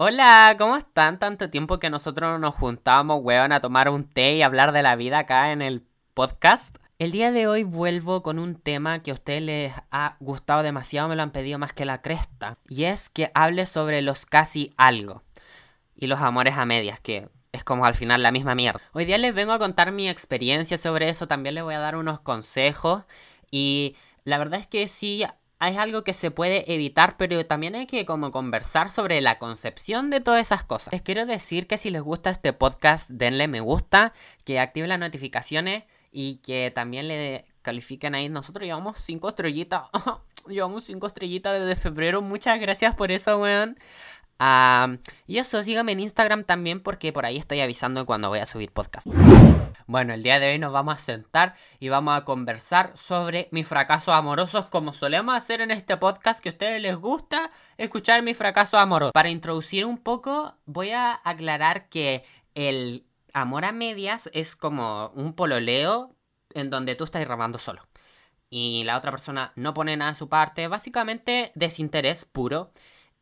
Hola, ¿cómo están? Tanto tiempo que nosotros nos juntamos, weón, a tomar un té y hablar de la vida acá en el podcast. El día de hoy vuelvo con un tema que a ustedes les ha gustado demasiado, me lo han pedido más que la cresta. Y es que hable sobre los casi algo. Y los amores a medias, que es como al final la misma mierda. Hoy día les vengo a contar mi experiencia sobre eso, también les voy a dar unos consejos. Y la verdad es que sí es algo que se puede evitar, pero también hay que como conversar sobre la concepción de todas esas cosas. Les quiero decir que si les gusta este podcast, denle me gusta, que activen las notificaciones y que también le califiquen ahí. Nosotros llevamos 5 estrellitas. llevamos 5 estrellitas desde febrero. Muchas gracias por eso, weón y eso, síganme en Instagram también porque por ahí estoy avisando cuando voy a subir podcast. Bueno, el día de hoy nos vamos a sentar y vamos a conversar sobre mis fracasos amorosos como solemos hacer en este podcast que a ustedes les gusta escuchar mis fracasos amorosos. Para introducir un poco, voy a aclarar que el amor a medias es como un pololeo en donde tú estás robando solo. Y la otra persona no pone nada a su parte, básicamente desinterés puro.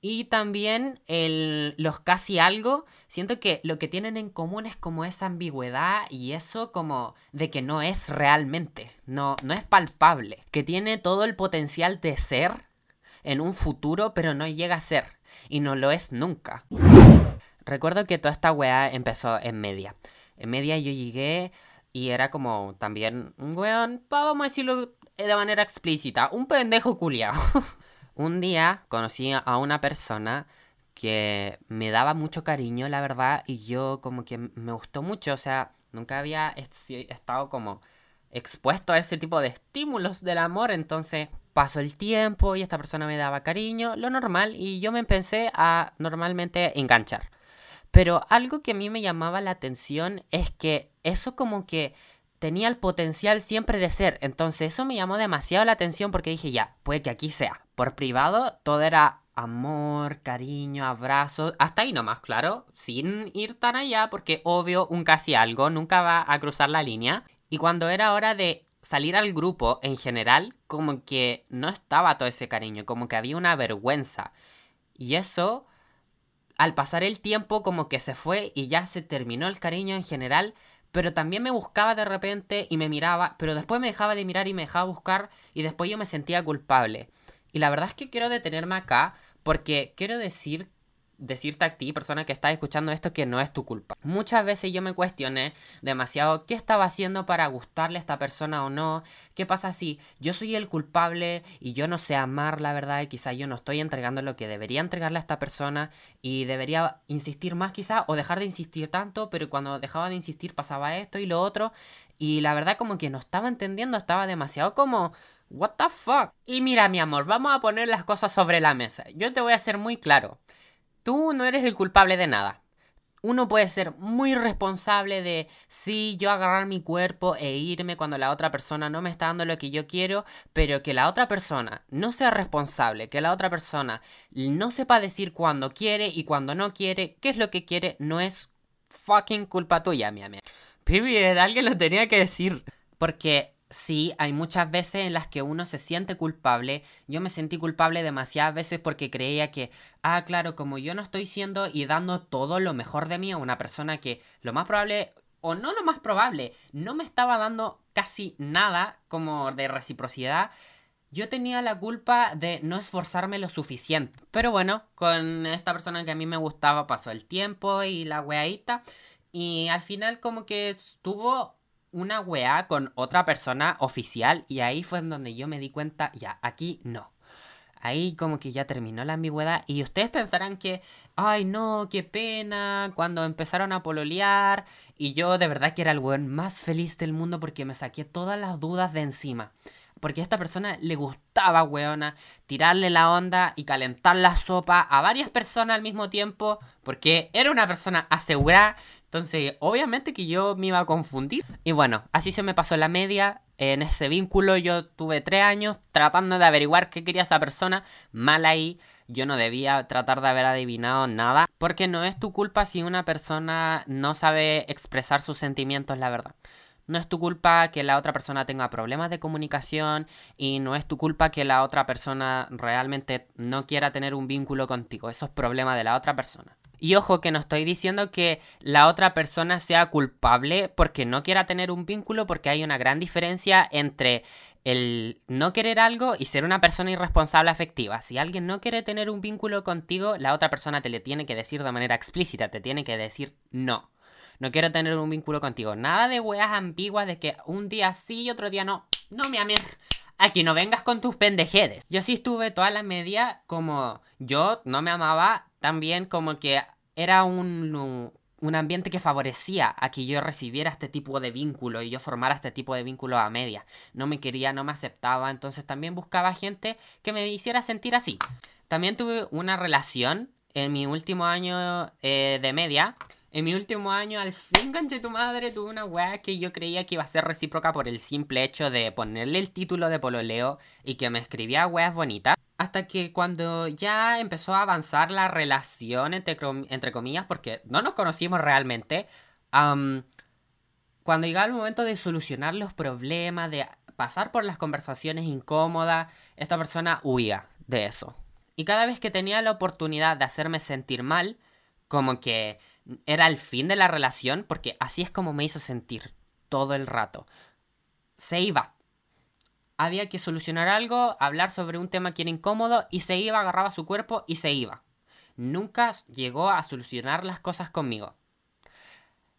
Y también el, los casi algo, siento que lo que tienen en común es como esa ambigüedad y eso como de que no es realmente, no, no es palpable, que tiene todo el potencial de ser en un futuro, pero no llega a ser y no lo es nunca. Recuerdo que toda esta weá empezó en media. En media yo llegué y era como también un weón, vamos a decirlo de manera explícita, un pendejo culiao. Un día conocí a una persona que me daba mucho cariño, la verdad, y yo como que me gustó mucho, o sea, nunca había estado como expuesto a ese tipo de estímulos del amor, entonces pasó el tiempo y esta persona me daba cariño, lo normal, y yo me empecé a normalmente enganchar. Pero algo que a mí me llamaba la atención es que eso como que tenía el potencial siempre de ser. Entonces eso me llamó demasiado la atención porque dije, ya, puede que aquí sea. Por privado todo era amor, cariño, abrazos, hasta ahí nomás, claro, sin ir tan allá porque obvio un casi algo nunca va a cruzar la línea. Y cuando era hora de salir al grupo en general, como que no estaba todo ese cariño, como que había una vergüenza. Y eso, al pasar el tiempo, como que se fue y ya se terminó el cariño en general, pero también me buscaba de repente y me miraba, pero después me dejaba de mirar y me dejaba buscar y después yo me sentía culpable. Y la verdad es que quiero detenerme acá porque quiero decir decirte a ti, persona que estás escuchando esto, que no es tu culpa. Muchas veces yo me cuestioné demasiado qué estaba haciendo para gustarle a esta persona o no. ¿Qué pasa si yo soy el culpable y yo no sé amar la verdad y quizá yo no estoy entregando lo que debería entregarle a esta persona y debería insistir más quizá o dejar de insistir tanto, pero cuando dejaba de insistir pasaba esto y lo otro y la verdad como que no estaba entendiendo, estaba demasiado como What the fuck? Y mira, mi amor, vamos a poner las cosas sobre la mesa. Yo te voy a ser muy claro. Tú no eres el culpable de nada. Uno puede ser muy responsable de sí, yo agarrar mi cuerpo e irme cuando la otra persona no me está dando lo que yo quiero, pero que la otra persona no sea responsable, que la otra persona no sepa decir cuándo quiere y cuando no quiere, qué es lo que quiere, no es fucking culpa tuya, mi amiga. Period, alguien lo tenía que decir. Porque Sí, hay muchas veces en las que uno se siente culpable. Yo me sentí culpable demasiadas veces porque creía que, ah, claro, como yo no estoy siendo y dando todo lo mejor de mí a una persona que lo más probable, o no lo más probable, no me estaba dando casi nada como de reciprocidad, yo tenía la culpa de no esforzarme lo suficiente. Pero bueno, con esta persona que a mí me gustaba pasó el tiempo y la weadita. Y al final como que estuvo una weá con otra persona oficial y ahí fue en donde yo me di cuenta, ya, aquí no. Ahí como que ya terminó la ambigüedad y ustedes pensarán que, ay no, qué pena, cuando empezaron a pololear y yo de verdad que era el weón más feliz del mundo porque me saqué todas las dudas de encima. Porque a esta persona le gustaba, weona, tirarle la onda y calentar la sopa a varias personas al mismo tiempo. Porque era una persona asegurada entonces, obviamente que yo me iba a confundir. Y bueno, así se me pasó la media. En ese vínculo yo tuve tres años tratando de averiguar qué quería esa persona. Mal ahí. Yo no debía tratar de haber adivinado nada. Porque no es tu culpa si una persona no sabe expresar sus sentimientos, la verdad. No es tu culpa que la otra persona tenga problemas de comunicación y no es tu culpa que la otra persona realmente no quiera tener un vínculo contigo. Eso es problema de la otra persona. Y ojo que no estoy diciendo que la otra persona sea culpable porque no quiera tener un vínculo, porque hay una gran diferencia entre el no querer algo y ser una persona irresponsable afectiva. Si alguien no quiere tener un vínculo contigo, la otra persona te le tiene que decir de manera explícita, te tiene que decir no. No quiero tener un vínculo contigo. Nada de weas ambiguas de que un día sí y otro día no. No, mi amor. Aquí no vengas con tus pendejedes. Yo sí estuve toda la media como yo no me amaba también como que era un, un ambiente que favorecía a que yo recibiera este tipo de vínculo y yo formara este tipo de vínculo a media. No me quería, no me aceptaba, entonces también buscaba gente que me hiciera sentir así. También tuve una relación en mi último año eh, de media en mi último año, al fin, canche tu madre, tuve una weá que yo creía que iba a ser recíproca por el simple hecho de ponerle el título de pololeo y que me escribía weas bonitas. Hasta que cuando ya empezó a avanzar la relación, entre, entre comillas, porque no nos conocimos realmente, cuando llegaba el momento de solucionar los problemas, de pasar por las conversaciones incómodas, esta persona huía de eso. Y cada vez que tenía la oportunidad de hacerme sentir mal, como que era el fin de la relación, porque así es como me hizo sentir todo el rato. Se iba. Había que solucionar algo, hablar sobre un tema que era incómodo y se iba, agarraba su cuerpo y se iba. Nunca llegó a solucionar las cosas conmigo.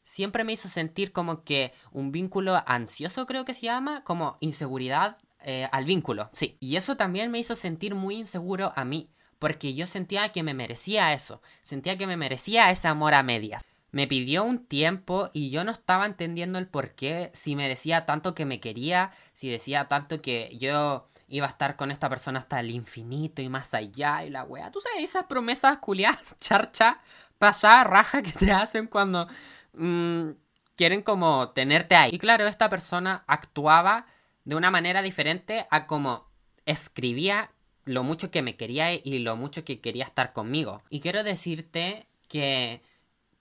Siempre me hizo sentir como que un vínculo ansioso, creo que se llama, como inseguridad eh, al vínculo, sí. Y eso también me hizo sentir muy inseguro a mí, porque yo sentía que me merecía eso, sentía que me merecía ese amor a medias. Me pidió un tiempo y yo no estaba entendiendo el por qué, si me decía tanto que me quería, si decía tanto que yo iba a estar con esta persona hasta el infinito y más allá y la wea. Tú sabes, esas promesas culiadas, charcha, pasada raja que te hacen cuando mm, quieren como tenerte ahí. Y claro, esta persona actuaba de una manera diferente a como escribía lo mucho que me quería y lo mucho que quería estar conmigo. Y quiero decirte que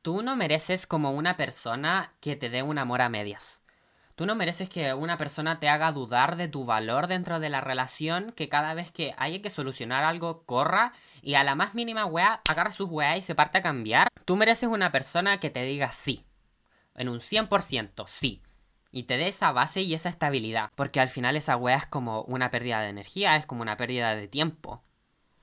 tú no mereces como una persona que te dé un amor a medias. Tú no mereces que una persona te haga dudar de tu valor dentro de la relación, que cada vez que haya que solucionar algo corra y a la más mínima wea agarra sus weas y se parte a cambiar. Tú mereces una persona que te diga sí. En un 100%, sí y te dé esa base y esa estabilidad. Porque al final esa wea es como una pérdida de energía, es como una pérdida de tiempo.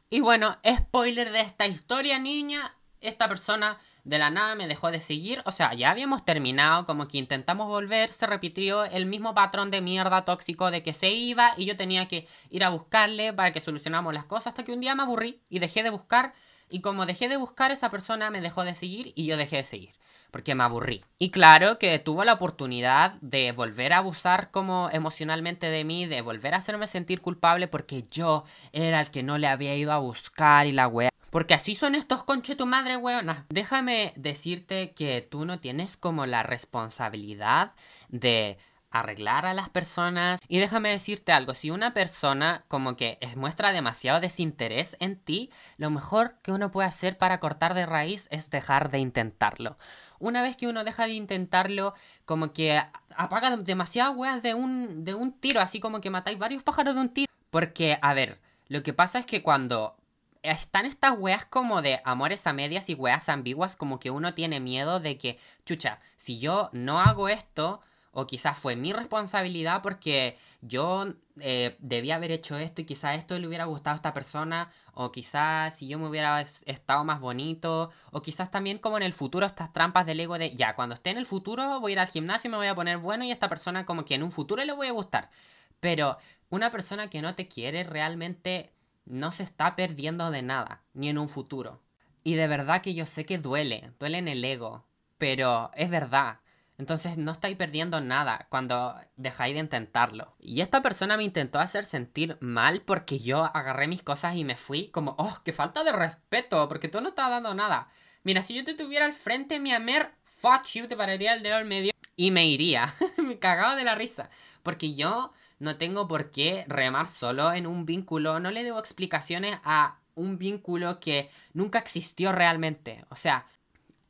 Y bueno, spoiler de esta historia, niña. Esta persona de la nada me dejó de seguir. O sea, ya habíamos terminado, como que intentamos volver, se repitió el mismo patrón de mierda tóxico de que se iba y yo tenía que ir a buscarle para que solucionáramos las cosas. Hasta que un día me aburrí y dejé de buscar. Y como dejé de buscar, esa persona me dejó de seguir y yo dejé de seguir porque me aburrí. Y claro que tuvo la oportunidad de volver a abusar como emocionalmente de mí, de volver a hacerme sentir culpable porque yo era el que no le había ido a buscar y la wea. Porque así son estos conche tu madre, weona. Déjame decirte que tú no tienes como la responsabilidad de arreglar a las personas. Y déjame decirte algo, si una persona como que muestra demasiado desinterés en ti, lo mejor que uno puede hacer para cortar de raíz es dejar de intentarlo una vez que uno deja de intentarlo, como que apaga demasiadas weas de un, de un tiro, así como que matáis varios pájaros de un tiro. Porque, a ver, lo que pasa es que cuando están estas weas como de amores a medias y weas ambiguas, como que uno tiene miedo de que, chucha, si yo no hago esto, o quizás fue mi responsabilidad porque yo eh, debía haber hecho esto y quizás esto le hubiera gustado a esta persona, o quizás si yo me hubiera estado más bonito, o quizás también como en el futuro estas trampas del ego de, ya, cuando esté en el futuro voy a ir al gimnasio y me voy a poner bueno y a esta persona como que en un futuro le voy a gustar. Pero una persona que no te quiere realmente no se está perdiendo de nada, ni en un futuro. Y de verdad que yo sé que duele, duele en el ego, pero es verdad. Entonces no estáis perdiendo nada cuando dejáis de intentarlo. Y esta persona me intentó hacer sentir mal porque yo agarré mis cosas y me fui como, oh, qué falta de respeto, porque tú no estás dando nada. Mira, si yo te tuviera al frente, mi amer, fuck you, te pararía el dedo al medio y me iría. me cagaba de la risa. Porque yo no tengo por qué remar solo en un vínculo, no le debo explicaciones a un vínculo que nunca existió realmente. O sea,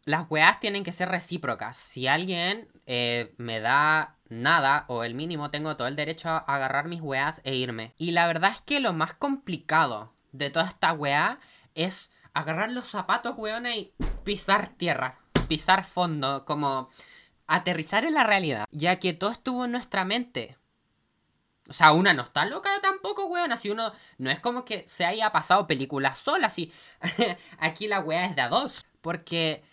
las weas tienen que ser recíprocas. Si alguien eh, me da nada o el mínimo, tengo todo el derecho a agarrar mis weas e irme. Y la verdad es que lo más complicado de toda esta wea es agarrar los zapatos, weona, y pisar tierra, pisar fondo, como aterrizar en la realidad, ya que todo estuvo en nuestra mente. O sea, una no está loca tampoco, weón. Así uno no es como que se haya pasado películas sola, así. Aquí la weá es de a dos. Porque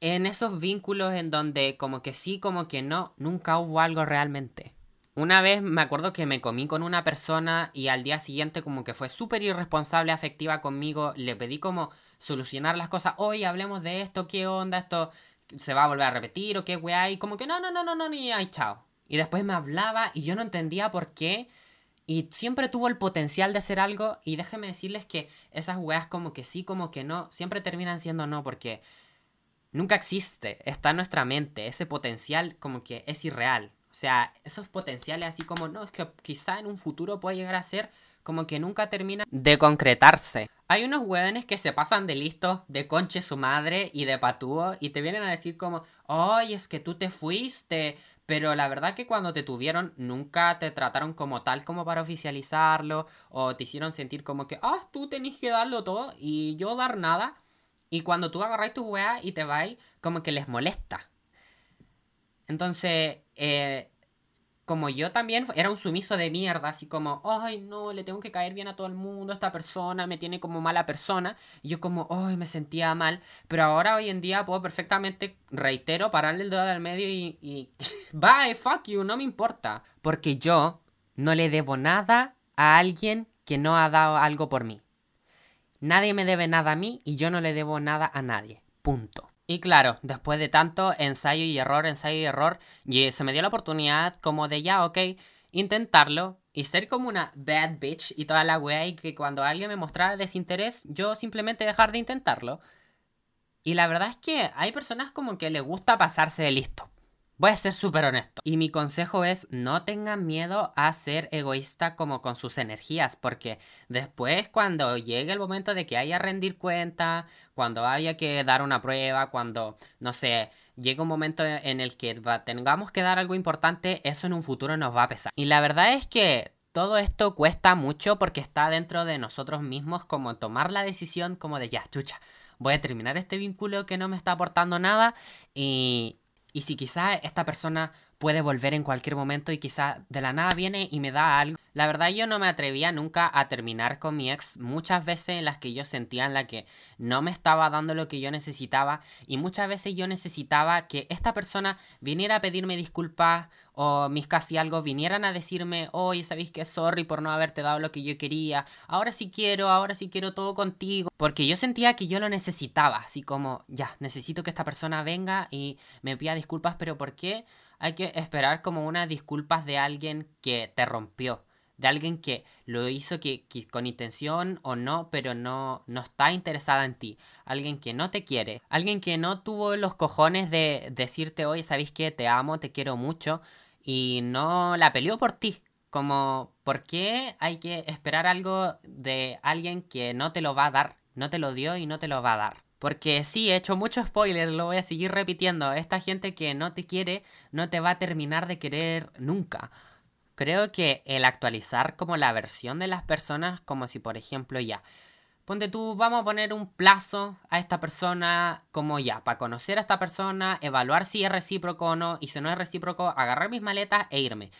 en esos vínculos en donde como que sí, como que no, nunca hubo algo realmente. Una vez me acuerdo que me comí con una persona y al día siguiente como que fue súper irresponsable afectiva conmigo. Le pedí como solucionar las cosas. Oye, hablemos de esto, ¿qué onda? Esto se va a volver a repetir o qué weá. Y como que no, no, no, no, no, ni ay, chao. Y después me hablaba y yo no entendía por qué. Y siempre tuvo el potencial de hacer algo. Y déjenme decirles que esas weas como que sí, como que no, siempre terminan siendo no. Porque nunca existe. Está en nuestra mente. Ese potencial como que es irreal. O sea, esos potenciales así como no, es que quizá en un futuro pueda llegar a ser como que nunca termina de concretarse. Hay unos hueones que se pasan de listos, de conche su madre y de patúo y te vienen a decir como, oye, es que tú te fuiste, pero la verdad que cuando te tuvieron nunca te trataron como tal como para oficializarlo o te hicieron sentir como que, ah, tú tenés que darlo todo y yo dar nada. Y cuando tú agarras tu weá y te vas, como que les molesta. Entonces, eh, como yo también era un sumiso de mierda, así como, ay, no, le tengo que caer bien a todo el mundo, esta persona me tiene como mala persona, y yo como, ay, me sentía mal, pero ahora hoy en día puedo perfectamente, reitero, pararle el dedo del medio y, y bye, fuck you, no me importa, porque yo no le debo nada a alguien que no ha dado algo por mí. Nadie me debe nada a mí y yo no le debo nada a nadie. Punto. Y claro, después de tanto ensayo y error, ensayo y error, y se me dio la oportunidad como de ya, ok, intentarlo y ser como una bad bitch y toda la wea y que cuando alguien me mostrara desinterés, yo simplemente dejar de intentarlo. Y la verdad es que hay personas como que le gusta pasarse de listo. Voy a ser súper honesto. Y mi consejo es no tengan miedo a ser egoísta como con sus energías, porque después cuando llegue el momento de que haya rendir cuenta, cuando haya que dar una prueba, cuando, no sé, llegue un momento en el que tengamos que dar algo importante, eso en un futuro nos va a pesar. Y la verdad es que todo esto cuesta mucho porque está dentro de nosotros mismos como tomar la decisión como de ya, chucha, voy a terminar este vínculo que no me está aportando nada y, y si quizá esta persona puede volver en cualquier momento y quizá de la nada viene y me da algo. La verdad yo no me atrevía nunca a terminar con mi ex muchas veces en las que yo sentía en la que no me estaba dando lo que yo necesitaba y muchas veces yo necesitaba que esta persona viniera a pedirme disculpas o mis casi algo vinieran a decirme, oye, ¿sabéis que sorry por no haberte dado lo que yo quería? Ahora sí quiero, ahora sí quiero todo contigo. Porque yo sentía que yo lo necesitaba, así como, ya, necesito que esta persona venga y me pida disculpas, pero ¿por qué? hay que esperar como unas disculpas de alguien que te rompió, de alguien que lo hizo que, con intención o no, pero no, no está interesada en ti, alguien que no te quiere, alguien que no tuvo los cojones de decirte, oye, ¿sabéis qué? Te amo, te quiero mucho, y no la peleó por ti. Como, ¿por qué hay que esperar algo de alguien que no te lo va a dar? No te lo dio y no te lo va a dar. Porque sí, he hecho mucho spoiler, lo voy a seguir repitiendo. Esta gente que no te quiere no te va a terminar de querer nunca. Creo que el actualizar como la versión de las personas, como si por ejemplo ya, ponte tú, vamos a poner un plazo a esta persona como ya, para conocer a esta persona, evaluar si es recíproco o no, y si no es recíproco, agarrar mis maletas e irme.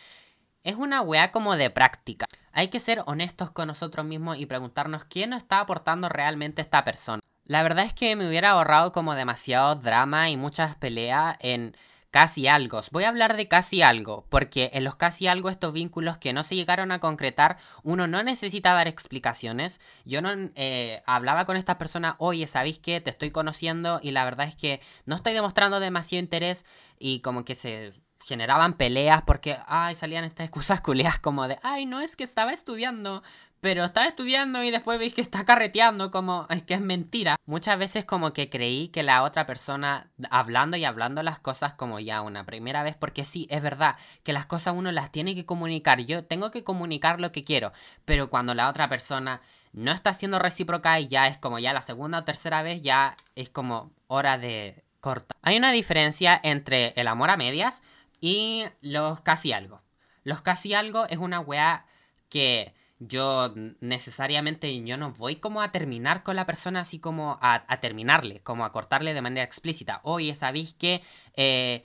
Es una weá como de práctica. Hay que ser honestos con nosotros mismos y preguntarnos quién nos está aportando realmente esta persona. La verdad es que me hubiera ahorrado como demasiado drama y muchas peleas en casi algo. Voy a hablar de casi algo, porque en los casi algo estos vínculos que no se llegaron a concretar, uno no necesita dar explicaciones. Yo no eh, hablaba con esta persona, oye, ¿sabéis qué? Te estoy conociendo y la verdad es que no estoy demostrando demasiado interés y como que se generaban peleas porque, ay, salían estas excusas culeas como de, ay, no es que estaba estudiando, pero estaba estudiando y después veis que está carreteando, como es que es mentira. Muchas veces como que creí que la otra persona hablando y hablando las cosas como ya una primera vez, porque sí, es verdad que las cosas uno las tiene que comunicar. Yo tengo que comunicar lo que quiero, pero cuando la otra persona no está siendo recíproca y ya es como ya la segunda o tercera vez, ya es como hora de cortar. Hay una diferencia entre el amor a medias y los casi algo. Los casi algo es una weá que yo necesariamente yo no voy como a terminar con la persona así como a, terminarle, como a cortarle de manera explícita. Oye, ¿sabéis que eh,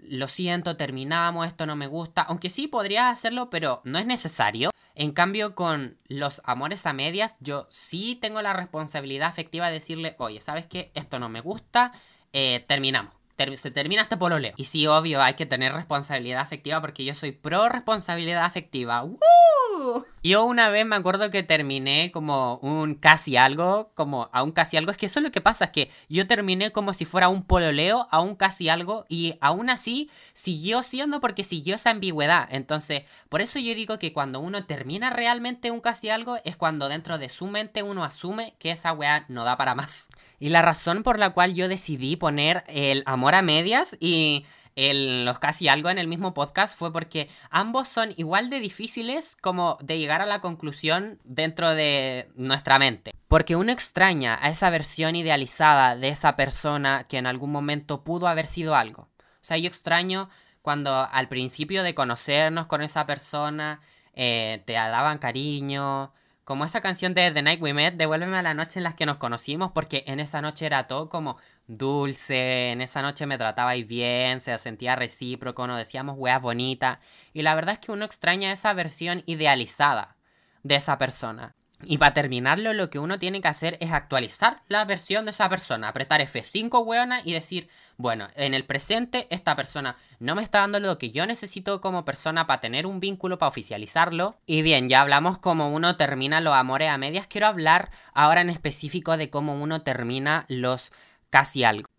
lo siento, terminamos, esto no me gusta? Aunque sí podría hacerlo, pero no es necesario. En cambio, con los amores a medias, yo sí tengo la responsabilidad afectiva de decirle, oye, ¿sabes qué? Esto no me gusta, eh, terminamos se termina este pololeo. Y sí, obvio, hay que tener responsabilidad afectiva porque yo soy pro responsabilidad afectiva. ¡Woo! Yo una vez me acuerdo que terminé como un casi algo, como a un casi algo. Es que eso es lo que pasa, es que yo terminé como si fuera un pololeo a un casi algo y aún así siguió siendo porque siguió esa ambigüedad. Entonces, por eso yo digo que cuando uno termina realmente un casi algo es cuando dentro de su mente uno asume que esa weá no da para más. Y la razón por la cual yo decidí poner el amor a medias y el, los casi algo en el mismo podcast fue porque ambos son igual de difíciles como de llegar a la conclusión dentro de nuestra mente. Porque uno extraña a esa versión idealizada de esa persona que en algún momento pudo haber sido algo. O sea, yo extraño cuando al principio de conocernos con esa persona eh, te daban cariño, como esa canción de The Night We Met, devuélveme a la noche en la que nos conocimos, porque en esa noche era todo como dulce, en esa noche me tratabais bien, se sentía recíproco, nos decíamos weas bonitas, y la verdad es que uno extraña esa versión idealizada de esa persona. Y para terminarlo, lo que uno tiene que hacer es actualizar la versión de esa persona, apretar F5 weona y decir, bueno, en el presente esta persona no me está dando lo que yo necesito como persona para tener un vínculo, para oficializarlo. Y bien, ya hablamos cómo uno termina los amores a medias. Quiero hablar ahora en específico de cómo uno termina los casi algo.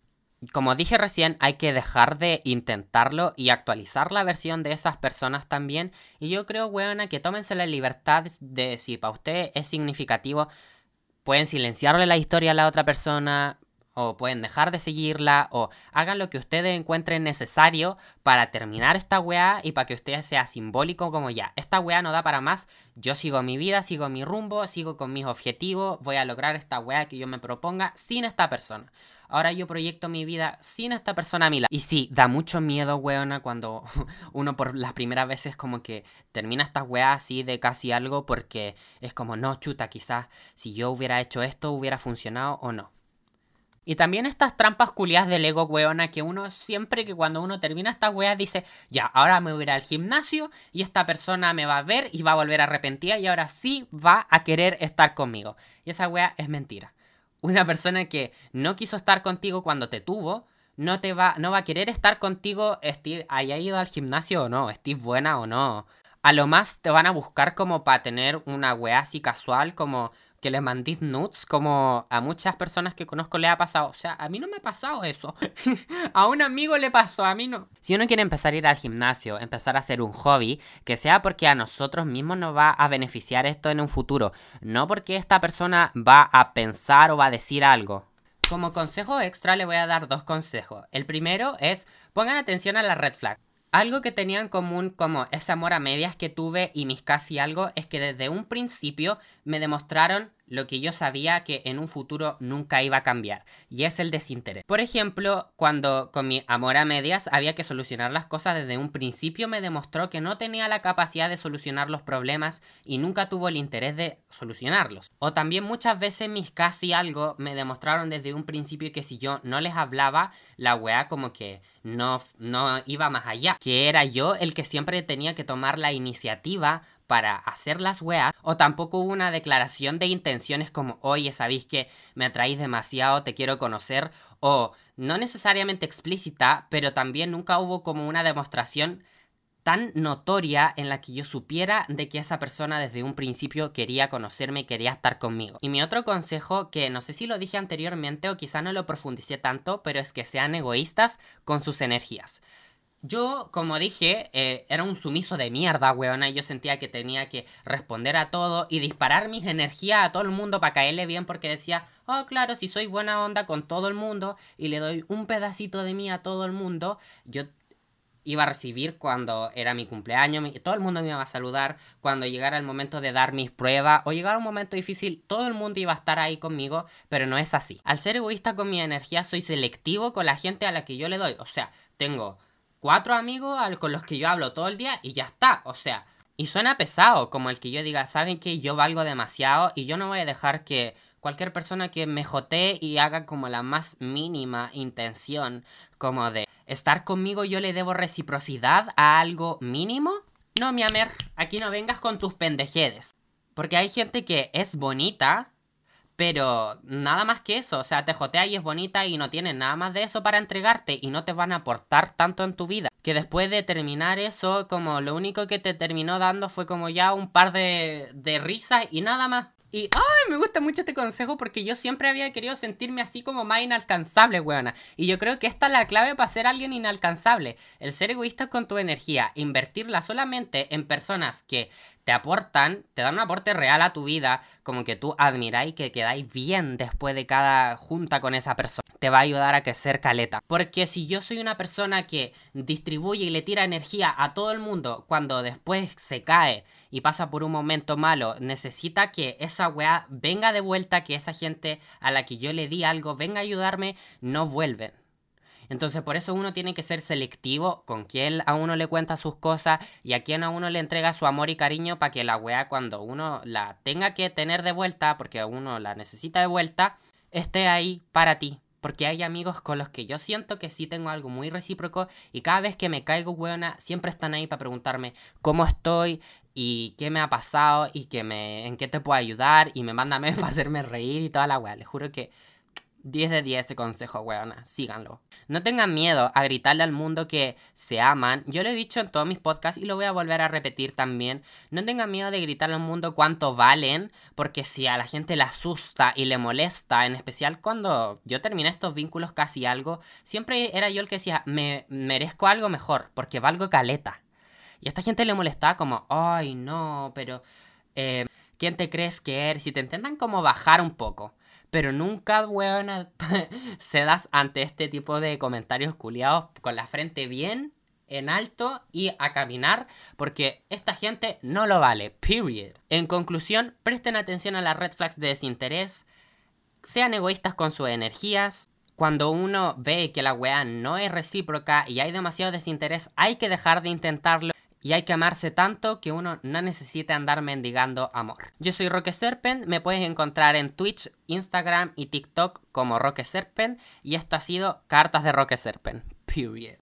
Como dije recién, hay que dejar de intentarlo y actualizar la versión de esas personas también. Y yo creo, weona, que tómense la libertad de si para usted es significativo, pueden silenciarle la historia a la otra persona, o pueden dejar de seguirla, o hagan lo que ustedes encuentren necesario para terminar esta weá y para que usted sea simbólico como ya, esta weá no da para más, yo sigo mi vida, sigo mi rumbo, sigo con mis objetivos, voy a lograr esta weá que yo me proponga sin esta persona. Ahora yo proyecto mi vida sin esta persona a mi lado. Y sí, da mucho miedo, weona, cuando uno por las primeras veces como que termina esta weá así de casi algo porque es como, no, chuta, quizás si yo hubiera hecho esto hubiera funcionado o no. Y también estas trampas culiadas del ego, weona, que uno siempre que cuando uno termina esta wea dice, ya, ahora me voy a ir al gimnasio y esta persona me va a ver y va a volver arrepentida y ahora sí va a querer estar conmigo. Y esa wea es mentira. Una persona que no quiso estar contigo cuando te tuvo, no te va, no va a querer estar contigo, haya ido al gimnasio o no, estés buena o no. A lo más te van a buscar como para tener una wea así casual, como que le mandís nudes como a muchas personas que conozco le ha pasado. O sea, a mí no me ha pasado eso. a un amigo le pasó, a mí no. Si uno quiere empezar a ir al gimnasio, empezar a hacer un hobby, que sea porque a nosotros mismos nos va a beneficiar esto en un futuro, no porque esta persona va a pensar o va a decir algo. Como consejo extra le voy a dar dos consejos. El primero es pongan atención a la red flag. Algo que tenía en común como ese amor a medias que tuve y mis casi algo es que desde un principio me demostraron lo que yo sabía que en un futuro nunca iba a cambiar, y es el desinterés. Por ejemplo, cuando con mi amor a medias había que solucionar las cosas desde un principio, me demostró que no tenía la capacidad de solucionar los problemas y nunca tuvo el interés de solucionarlos. O también muchas veces mis casi algo me demostraron desde un principio que si yo no les hablaba, la weá como que no, no iba más allá, que era yo el que siempre tenía que tomar la iniciativa para hacer las weas, o tampoco hubo una declaración de intenciones como, oye, sabéis que me atraéis demasiado, te quiero conocer, o no necesariamente explícita, pero también nunca hubo como una demostración tan notoria en la que yo supiera de que esa persona desde un principio quería conocerme quería estar conmigo. Y mi otro consejo, que no sé si lo dije anteriormente o quizá no lo profundicé tanto, pero es que sean egoístas con sus energías. Yo, como dije, eh, era un sumiso de mierda, weona. Yo sentía que tenía que responder a todo y disparar mis energías a todo el mundo para caerle bien porque decía, oh, claro, si soy buena onda con todo el mundo y le doy un pedacito de mí a todo el mundo, yo iba a recibir cuando era mi cumpleaños, todo el mundo me iba a saludar, cuando llegara el momento de dar mis pruebas o llegara un momento difícil, todo el mundo iba a estar ahí conmigo, pero no es así. Al ser egoísta con mi energía, soy selectivo con la gente a la que yo le doy, o sea, tengo cuatro amigos con los que yo hablo todo el día y ya está. O sea, Y suena pesado, como el que yo diga, saben que yo valgo demasiado y yo no voy a dejar que cualquier persona que me jotee y haga como la más mínima intención, como de estar conmigo yo le debo reciprocidad a algo mínimo. No, mi amor, aquí no vengas con tus pendejedes. Porque hay gente que es bonita, pero nada más que eso, o sea, te jotea y es bonita y no tiene nada más de eso para entregarte y no te van a aportar tanto en tu vida. Que después de terminar eso, como lo único que te terminó dando fue como ya un par de, de risas y nada más. Y, ay, me gusta mucho este consejo porque yo siempre había querido sentirme así como más inalcanzable, weona. Y yo creo que esta es la clave para ser alguien inalcanzable. El ser egoísta con tu energía, invertirla solamente en personas que te aportan, te dan un aporte real a tu vida, como que tú admiráis que quedáis bien después de cada junta con esa persona. Te va a ayudar a crecer caleta. Porque si yo soy una persona que distribuye y le tira energía a todo el mundo cuando después se cae y pasa por un momento malo, necesita que esa weá venga de vuelta, que esa gente a la que yo le di algo venga a ayudarme, no vuelven. Entonces por eso uno tiene que ser selectivo con quién a uno le cuenta sus cosas y a quién a uno le entrega su amor y cariño para que la weá cuando uno la tenga que tener de vuelta, porque uno la necesita de vuelta, esté ahí para ti. Porque hay amigos con los que yo siento que sí tengo algo muy recíproco y cada vez que me caigo weona siempre están ahí para preguntarme cómo estoy y qué me ha pasado y que me, en qué te puedo ayudar y me mandan memes para hacerme reír y toda la weá. Les juro que 10 de 10 ese consejo, weona. Síganlo. No tengan miedo a gritarle al mundo que se aman. Yo lo he dicho en todos mis podcasts y lo voy a volver a repetir también. No tengan miedo de gritarle al mundo cuánto valen, porque si a la gente le asusta y le molesta, en especial cuando yo terminé estos vínculos casi algo, siempre era yo el que decía, me merezco algo mejor, porque valgo caleta. Y a esta gente le molestaba como, ay, no, pero... Eh, ¿Quién te crees que eres? Si te intentan como bajar un poco. Pero nunca, weón, das ante este tipo de comentarios culiados con la frente bien en alto y a caminar porque esta gente no lo vale, period. En conclusión, presten atención a las red flags de desinterés, sean egoístas con sus energías. Cuando uno ve que la weá no es recíproca y hay demasiado desinterés, hay que dejar de intentarlo y hay que amarse tanto que uno no necesita andar mendigando amor. Yo soy Roque Serpent, me puedes encontrar en Twitch, Instagram y TikTok como Roque Serpent y esto ha sido Cartas de Roque Serpent. Period.